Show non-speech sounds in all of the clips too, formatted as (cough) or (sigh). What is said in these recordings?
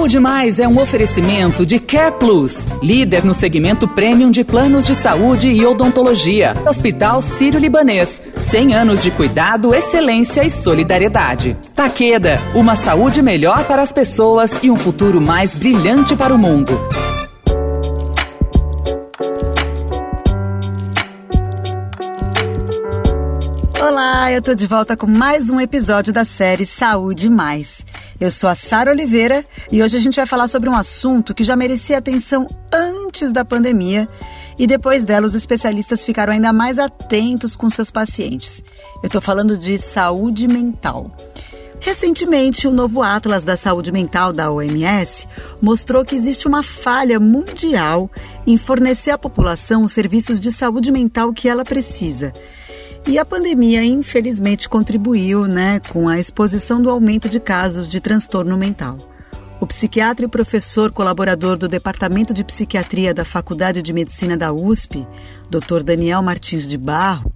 Saúde Mais é um oferecimento de Care Plus, líder no segmento premium de planos de saúde e odontologia. Hospital Sírio-Libanês, 100 anos de cuidado, excelência e solidariedade. Taqueda, uma saúde melhor para as pessoas e um futuro mais brilhante para o mundo. Olá, eu tô de volta com mais um episódio da série Saúde Mais. Eu sou a Sara Oliveira e hoje a gente vai falar sobre um assunto que já merecia atenção antes da pandemia e depois dela os especialistas ficaram ainda mais atentos com seus pacientes. Eu tô falando de saúde mental. Recentemente, o novo Atlas da Saúde Mental da OMS mostrou que existe uma falha mundial em fornecer à população os serviços de saúde mental que ela precisa. E a pandemia, infelizmente, contribuiu né, com a exposição do aumento de casos de transtorno mental. O psiquiatra e professor colaborador do Departamento de Psiquiatria da Faculdade de Medicina da USP, Dr. Daniel Martins de Barro,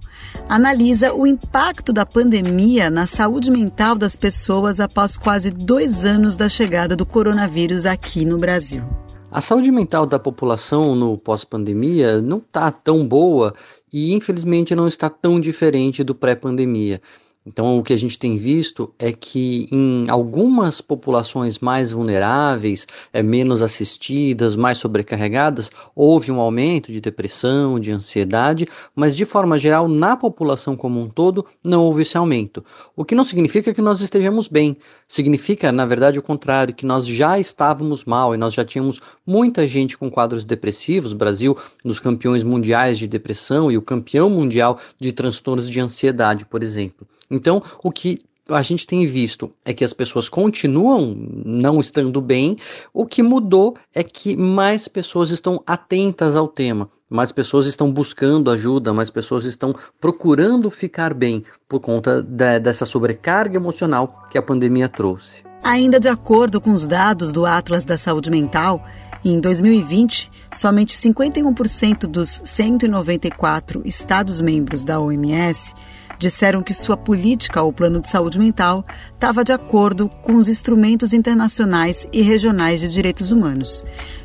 analisa o impacto da pandemia na saúde mental das pessoas após quase dois anos da chegada do coronavírus aqui no Brasil. A saúde mental da população no pós-pandemia não está tão boa e infelizmente não está tão diferente do pré-pandemia. Então, o que a gente tem visto é que em algumas populações mais vulneráveis, é, menos assistidas, mais sobrecarregadas, houve um aumento de depressão, de ansiedade, mas de forma geral, na população como um todo, não houve esse aumento. O que não significa que nós estejamos bem, significa, na verdade, o contrário, que nós já estávamos mal e nós já tínhamos muita gente com quadros depressivos. O Brasil, dos campeões mundiais de depressão e o campeão mundial de transtornos de ansiedade, por exemplo. Então, o que a gente tem visto é que as pessoas continuam não estando bem, o que mudou é que mais pessoas estão atentas ao tema, mais pessoas estão buscando ajuda, mais pessoas estão procurando ficar bem por conta de, dessa sobrecarga emocional que a pandemia trouxe. Ainda de acordo com os dados do Atlas da Saúde Mental, em 2020, somente 51% dos 194 Estados-membros da OMS disseram que sua política ou plano de saúde mental estava de acordo com os instrumentos internacionais e regionais de direitos humanos.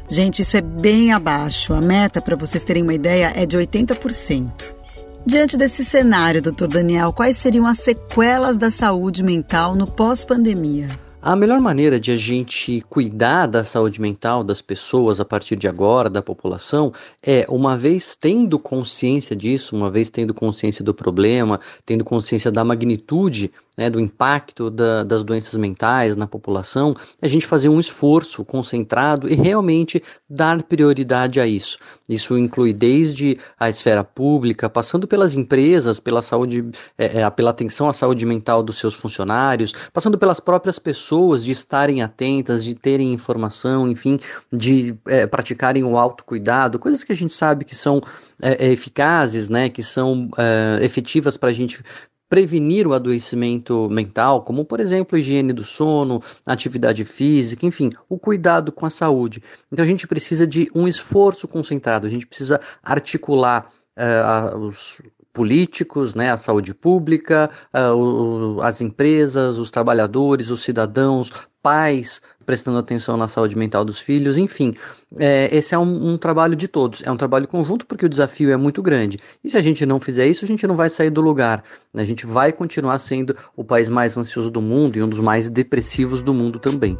Gente, isso é bem abaixo. A meta, para vocês terem uma ideia, é de 80%. Diante desse cenário, doutor Daniel, quais seriam as sequelas da saúde mental no pós-pandemia? A melhor maneira de a gente cuidar da saúde mental das pessoas a partir de agora, da população, é, uma vez tendo consciência disso, uma vez tendo consciência do problema, tendo consciência da magnitude né, do impacto da, das doenças mentais na população, a gente fazer um esforço concentrado e realmente dar prioridade a isso. Isso inclui desde a esfera pública, passando pelas empresas, pela saúde, é, é, pela atenção à saúde mental dos seus funcionários, passando pelas próprias pessoas de estarem atentas, de terem informação, enfim, de é, praticarem o autocuidado, coisas que a gente sabe que são é, é eficazes, né, que são efetivas para a gente prevenir o adoecimento mental, como por exemplo higiene do sono, atividade física, enfim, o cuidado com a saúde. Então a gente precisa de um esforço concentrado, a gente precisa articular uh, os políticos, né, a saúde pública, uh, o, as empresas, os trabalhadores, os cidadãos, pais prestando atenção na saúde mental dos filhos, enfim, é, esse é um, um, trabalho de todos, é um trabalho conjunto porque o desafio é muito grande. E se a gente não fizer isso, a gente não vai sair do lugar. A gente vai continuar sendo o país mais ansioso do mundo e um dos mais depressivos do mundo também.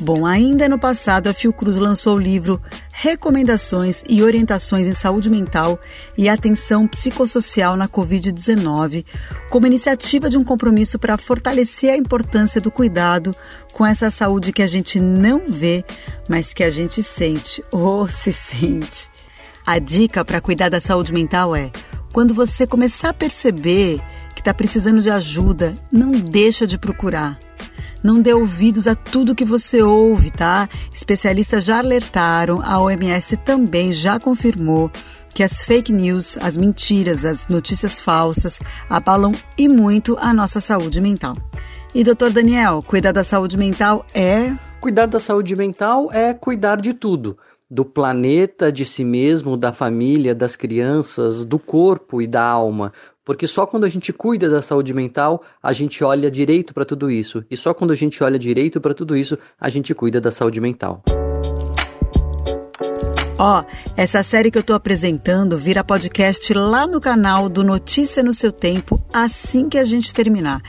Bom, ainda no passado, a Fiocruz lançou o livro Recomendações e Orientações em Saúde Mental e Atenção Psicossocial na Covid-19, como iniciativa de um compromisso para fortalecer a importância do cuidado com essa saúde que a gente não vê, mas que a gente sente (laughs) ou se sente. A dica para cuidar da saúde mental é: quando você começar a perceber que está precisando de ajuda, não deixa de procurar. Não dê ouvidos a tudo que você ouve, tá? Especialistas já alertaram, a OMS também já confirmou que as fake news, as mentiras, as notícias falsas abalam e muito a nossa saúde mental. E doutor Daniel, cuidar da saúde mental é. Cuidar da saúde mental é cuidar de tudo do planeta, de si mesmo, da família, das crianças, do corpo e da alma Porque só quando a gente cuida da saúde mental, a gente olha direito para tudo isso. E só quando a gente olha direito para tudo isso, a gente cuida da saúde mental. Ó, oh, essa série que eu tô apresentando vira podcast lá no canal do Notícia no seu tempo, assim que a gente terminar.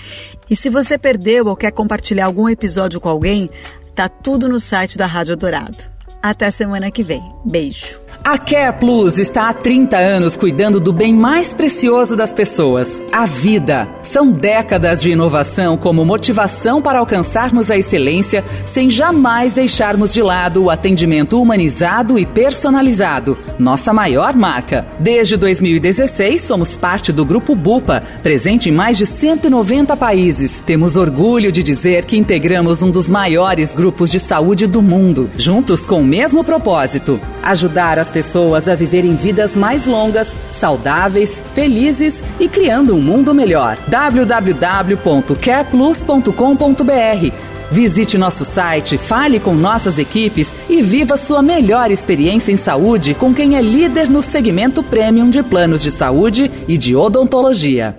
E se você perdeu ou quer compartilhar algum episódio com alguém, tá tudo no site da Rádio Dourado. Até semana que vem. Beijo. A Care Plus está há 30 anos cuidando do bem mais precioso das pessoas, a vida. São décadas de inovação como motivação para alcançarmos a excelência sem jamais deixarmos de lado o atendimento humanizado e personalizado, nossa maior marca. Desde 2016, somos parte do Grupo Bupa, presente em mais de 190 países. Temos orgulho de dizer que integramos um dos maiores grupos de saúde do mundo, juntos com mesmo propósito: ajudar as pessoas a viverem vidas mais longas, saudáveis, felizes e criando um mundo melhor. www.careplus.com.br Visite nosso site, fale com nossas equipes e viva sua melhor experiência em saúde com quem é líder no segmento premium de planos de saúde e de odontologia.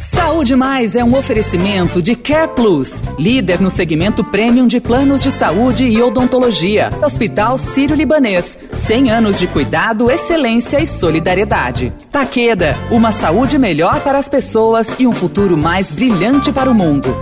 Saúde Mais é um oferecimento de Care Plus, líder no segmento premium de planos de saúde e odontologia. Hospital Sírio-Libanês, 100 anos de cuidado, excelência e solidariedade. Taqueda, uma saúde melhor para as pessoas e um futuro mais brilhante para o mundo.